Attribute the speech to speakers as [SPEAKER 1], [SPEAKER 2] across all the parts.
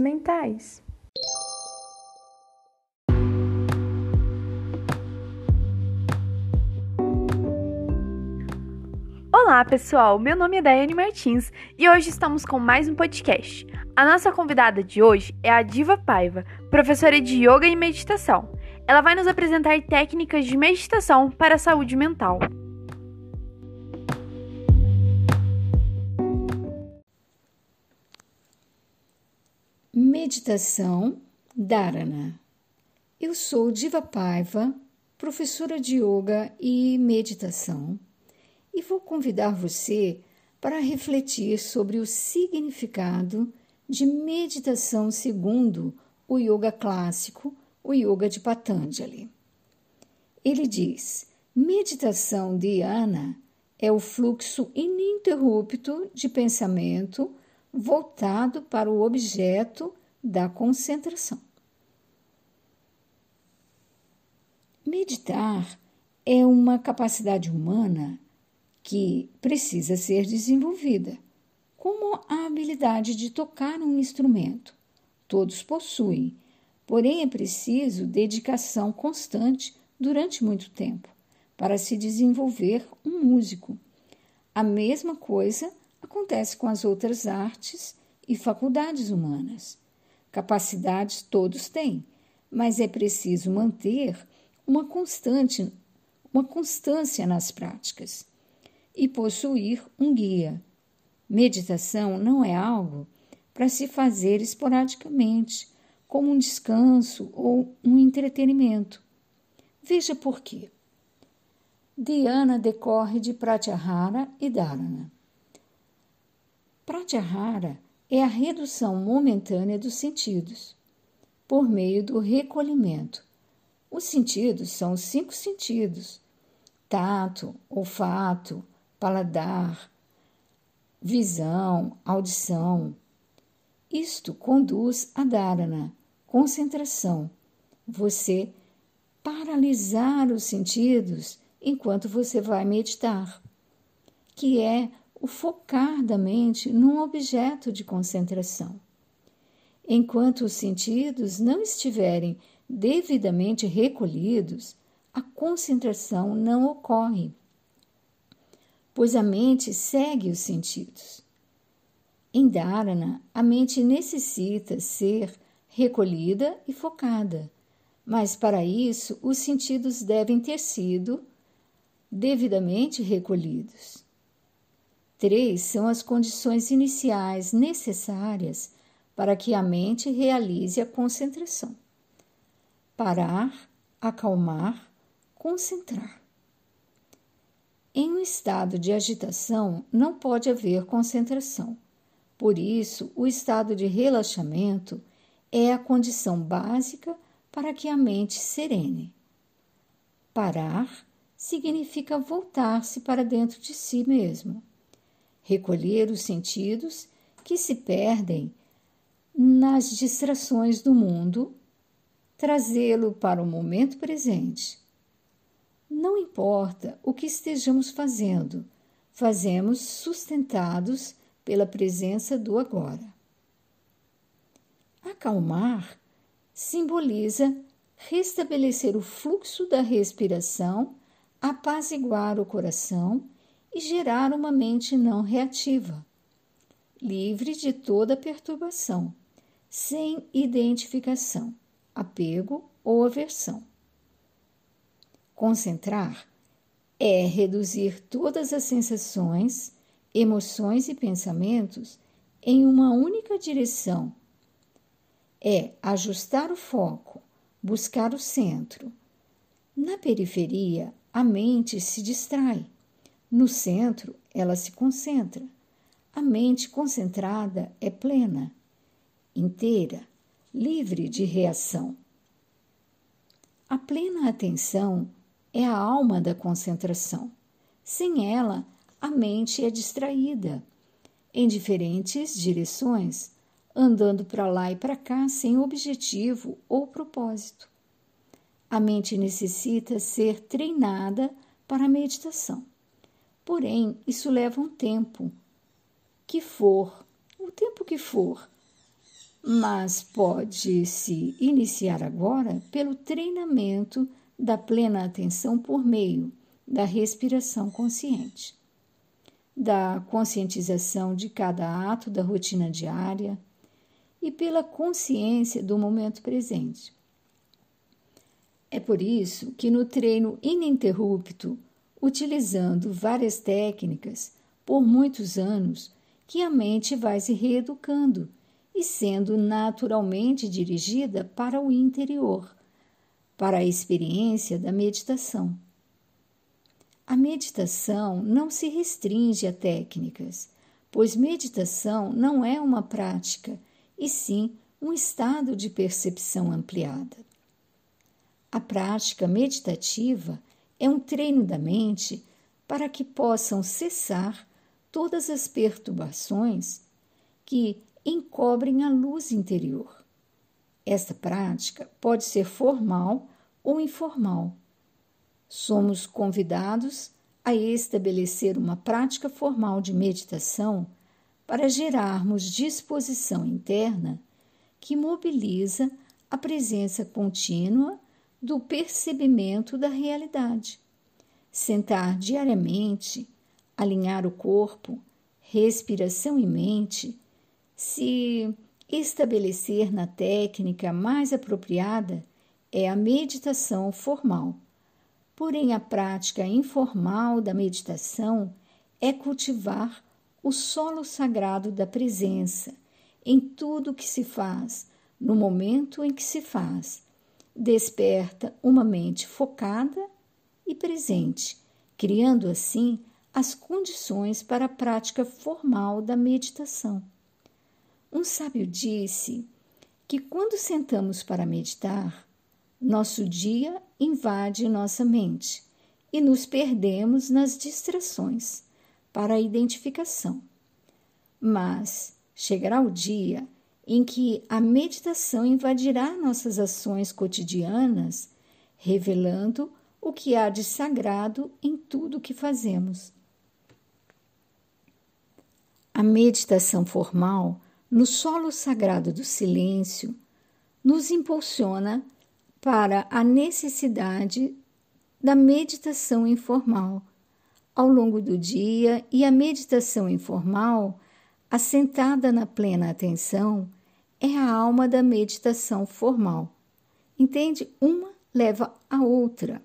[SPEAKER 1] mentais. Olá, pessoal! Meu nome é Daiane Martins e hoje estamos com mais um podcast. A nossa convidada de hoje é a Diva Paiva, professora de yoga e meditação. Ela vai nos apresentar técnicas de meditação para a saúde mental.
[SPEAKER 2] Meditação Dharana. Eu sou Diva Paiva, professora de yoga e meditação, e vou convidar você para refletir sobre o significado de meditação segundo o yoga clássico, o yoga de Patanjali. Ele diz: meditação dhyana é o fluxo ininterrupto de pensamento voltado para o objeto da concentração. Meditar é uma capacidade humana que precisa ser desenvolvida, como a habilidade de tocar um instrumento. Todos possuem, porém é preciso dedicação constante durante muito tempo para se desenvolver um músico. A mesma coisa acontece com as outras artes e faculdades humanas. Capacidades todos têm, mas é preciso manter uma constante, uma constância nas práticas e possuir um guia. Meditação não é algo para se fazer esporadicamente, como um descanso ou um entretenimento. Veja por quê. Dhyana decorre de Pratyahara e Dharana. Pratyahara é a redução momentânea dos sentidos, por meio do recolhimento. Os sentidos são os cinco sentidos: tato, olfato, paladar, visão, audição. Isto conduz a dharana, concentração. Você paralisar os sentidos enquanto você vai meditar, que é o focar da mente num objeto de concentração. Enquanto os sentidos não estiverem devidamente recolhidos, a concentração não ocorre, pois a mente segue os sentidos. Em Dharana, a mente necessita ser recolhida e focada, mas para isso os sentidos devem ter sido devidamente recolhidos. Três são as condições iniciais necessárias para que a mente realize a concentração: parar, acalmar, concentrar. Em um estado de agitação não pode haver concentração. Por isso, o estado de relaxamento é a condição básica para que a mente serene. Parar significa voltar-se para dentro de si mesmo recolher os sentidos que se perdem nas distrações do mundo, trazê-lo para o momento presente. Não importa o que estejamos fazendo, fazemos sustentados pela presença do agora. Acalmar simboliza restabelecer o fluxo da respiração, apaziguar o coração e gerar uma mente não reativa, livre de toda perturbação, sem identificação, apego ou aversão. Concentrar é reduzir todas as sensações, emoções e pensamentos em uma única direção. É ajustar o foco, buscar o centro. Na periferia, a mente se distrai no centro, ela se concentra. A mente concentrada é plena, inteira, livre de reação. A plena atenção é a alma da concentração. Sem ela, a mente é distraída, em diferentes direções, andando para lá e para cá sem objetivo ou propósito. A mente necessita ser treinada para a meditação. Porém, isso leva um tempo que for, o tempo que for, mas pode se iniciar agora pelo treinamento da plena atenção por meio da respiração consciente, da conscientização de cada ato da rotina diária e pela consciência do momento presente. É por isso que no treino ininterrupto, utilizando várias técnicas por muitos anos, que a mente vai se reeducando e sendo naturalmente dirigida para o interior, para a experiência da meditação. A meditação não se restringe a técnicas, pois meditação não é uma prática, e sim um estado de percepção ampliada. A prática meditativa é um treino da mente para que possam cessar todas as perturbações que encobrem a luz interior. Esta prática pode ser formal ou informal. Somos convidados a estabelecer uma prática formal de meditação para gerarmos disposição interna que mobiliza a presença contínua do percebimento da realidade. Sentar diariamente, alinhar o corpo, respiração e mente, se estabelecer na técnica mais apropriada é a meditação formal. Porém, a prática informal da meditação é cultivar o solo sagrado da presença em tudo que se faz, no momento em que se faz, desperta uma mente focada e presente, criando assim as condições para a prática formal da meditação. Um sábio disse que quando sentamos para meditar, nosso dia invade nossa mente e nos perdemos nas distrações para a identificação. Mas chegará o dia em que a meditação invadirá nossas ações cotidianas, revelando o que há de sagrado em tudo que fazemos. A meditação formal, no solo sagrado do silêncio, nos impulsiona para a necessidade da meditação informal ao longo do dia e a meditação informal assentada na plena atenção, é a alma da meditação formal. Entende? Uma leva a outra.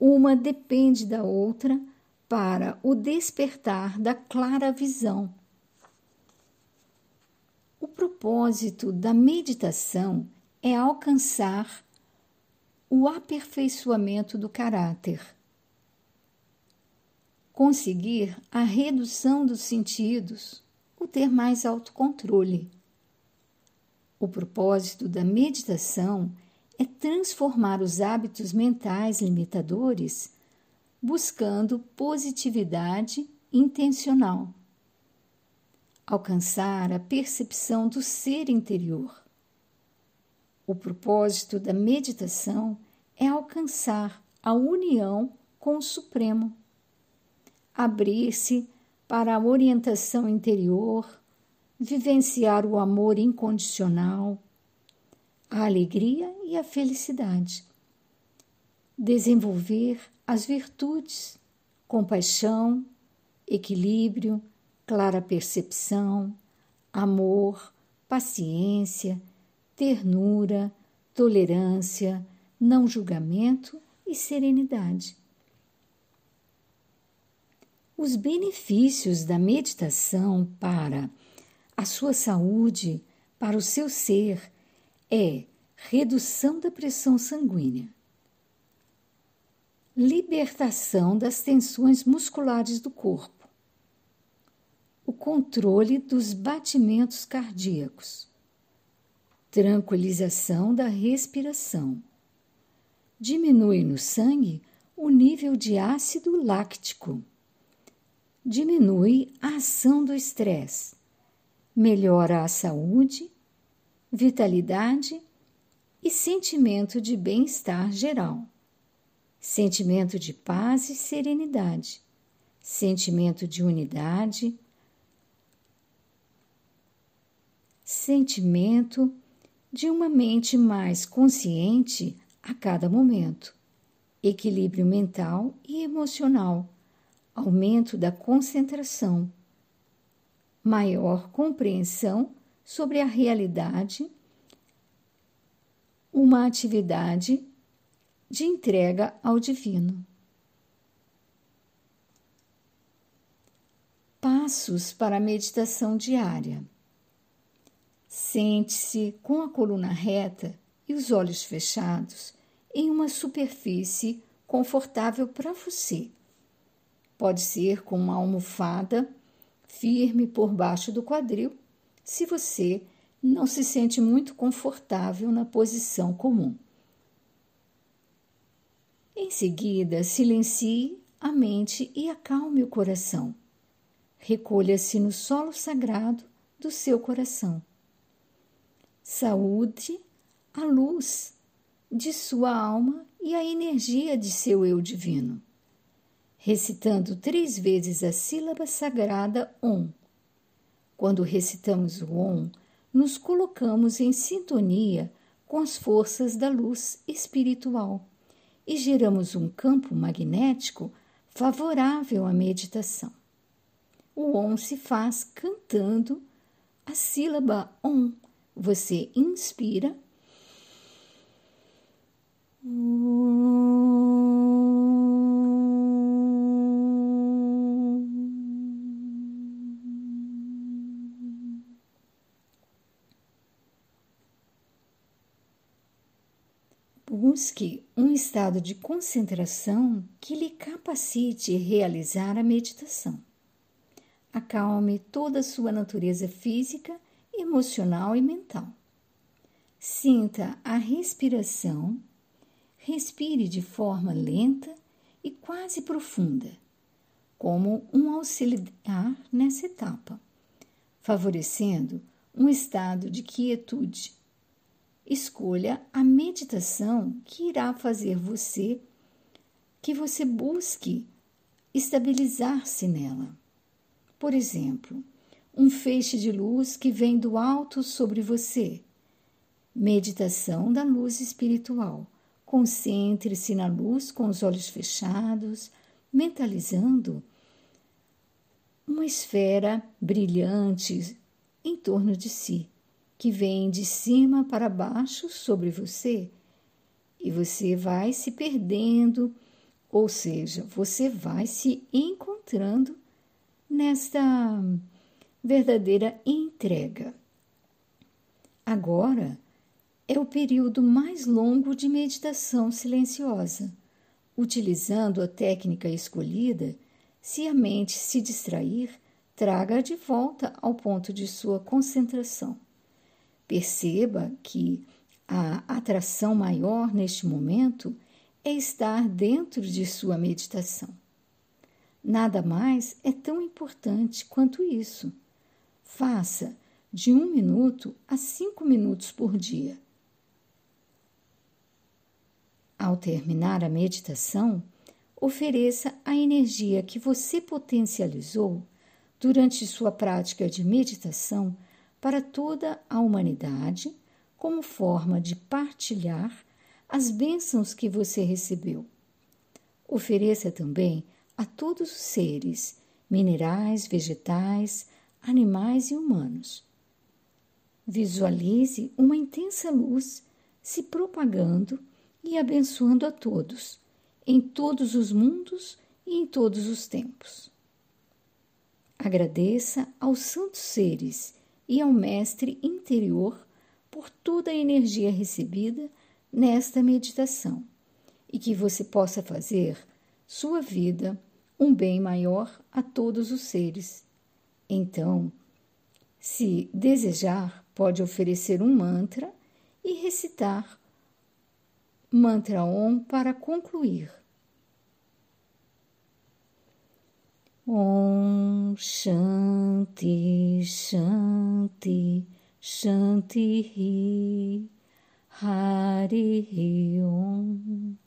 [SPEAKER 2] Uma depende da outra para o despertar da clara visão. O propósito da meditação é alcançar o aperfeiçoamento do caráter, conseguir a redução dos sentidos o ter mais autocontrole. O propósito da meditação é transformar os hábitos mentais limitadores buscando positividade intencional. Alcançar a percepção do ser interior. O propósito da meditação é alcançar a união com o Supremo, abrir-se para a orientação interior, vivenciar o amor incondicional, a alegria e a felicidade, desenvolver as virtudes, compaixão, equilíbrio, clara percepção, amor, paciência, ternura, tolerância, não julgamento e serenidade. Os benefícios da meditação para a sua saúde, para o seu ser, é redução da pressão sanguínea, libertação das tensões musculares do corpo, o controle dos batimentos cardíacos, tranquilização da respiração, diminui no sangue o nível de ácido láctico diminui a ação do estresse, melhora a saúde, vitalidade e sentimento de bem-estar geral, sentimento de paz e serenidade, sentimento de unidade, sentimento de uma mente mais consciente a cada momento, equilíbrio mental e emocional, aumento da concentração, maior compreensão sobre a realidade, uma atividade de entrega ao divino. Passos para a meditação diária. Sente-se com a coluna reta e os olhos fechados em uma superfície confortável para você. Pode ser com uma almofada firme por baixo do quadril, se você não se sente muito confortável na posição comum. Em seguida, silencie a mente e acalme o coração. Recolha-se no solo sagrado do seu coração. Saúde a luz de sua alma e a energia de seu eu divino, recitando três vezes a sílaba sagrada Om. Quando recitamos o Om, nos colocamos em sintonia com as forças da luz espiritual e geramos um campo magnético favorável à meditação. O Om se faz cantando a sílaba Om. Você inspira. Busque um estado de concentração que lhe capacite realizar a meditação. Acalme toda a sua natureza física, emocional e mental. Sinta a respiração. Respire de forma lenta e quase profunda, como um auxiliar nessa etapa, favorecendo um estado de quietude Escolha a meditação que irá fazer você que você busque estabilizar-se nela. Por exemplo, um feixe de luz que vem do alto sobre você. Meditação da luz espiritual. Concentre-se na luz com os olhos fechados, mentalizando uma esfera brilhante em torno de si que vem de cima para baixo sobre você e você vai se perdendo, ou seja, você vai se encontrando nesta verdadeira entrega. Agora é o período mais longo de meditação silenciosa. Utilizando a técnica escolhida, se a mente se distrair, traga de volta ao ponto de sua concentração. Perceba que a atração maior neste momento é estar dentro de sua meditação. Nada mais é tão importante quanto isso. Faça de um minuto a cinco minutos por dia. Ao terminar a meditação, ofereça a energia que você potencializou durante sua prática de meditação para toda a humanidade como forma de partilhar as bênçãos que você recebeu. Ofereça também a todos os seres, minerais, vegetais, animais e humanos. Visualize uma intensa luz se propagando e abençoando a todos, em todos os mundos e em todos os tempos. Agradeça aos santos seres e ao Mestre interior por toda a energia recebida nesta meditação e que você possa fazer sua vida um bem maior a todos os seres. Então, se desejar, pode oferecer um mantra e recitar mantra Om para concluir. Om Shanti Shanti Shanti Hari Om.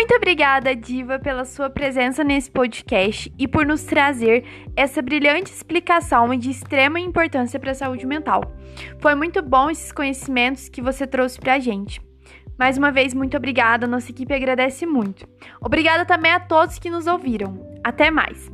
[SPEAKER 1] Muito obrigada, Diva, pela sua presença nesse podcast e por nos trazer essa brilhante explicação de extrema importância para a saúde mental. Foi muito bom esses conhecimentos que você trouxe para a gente. Mais uma vez, muito obrigada, nossa equipe agradece muito. Obrigada também a todos que nos ouviram. Até mais!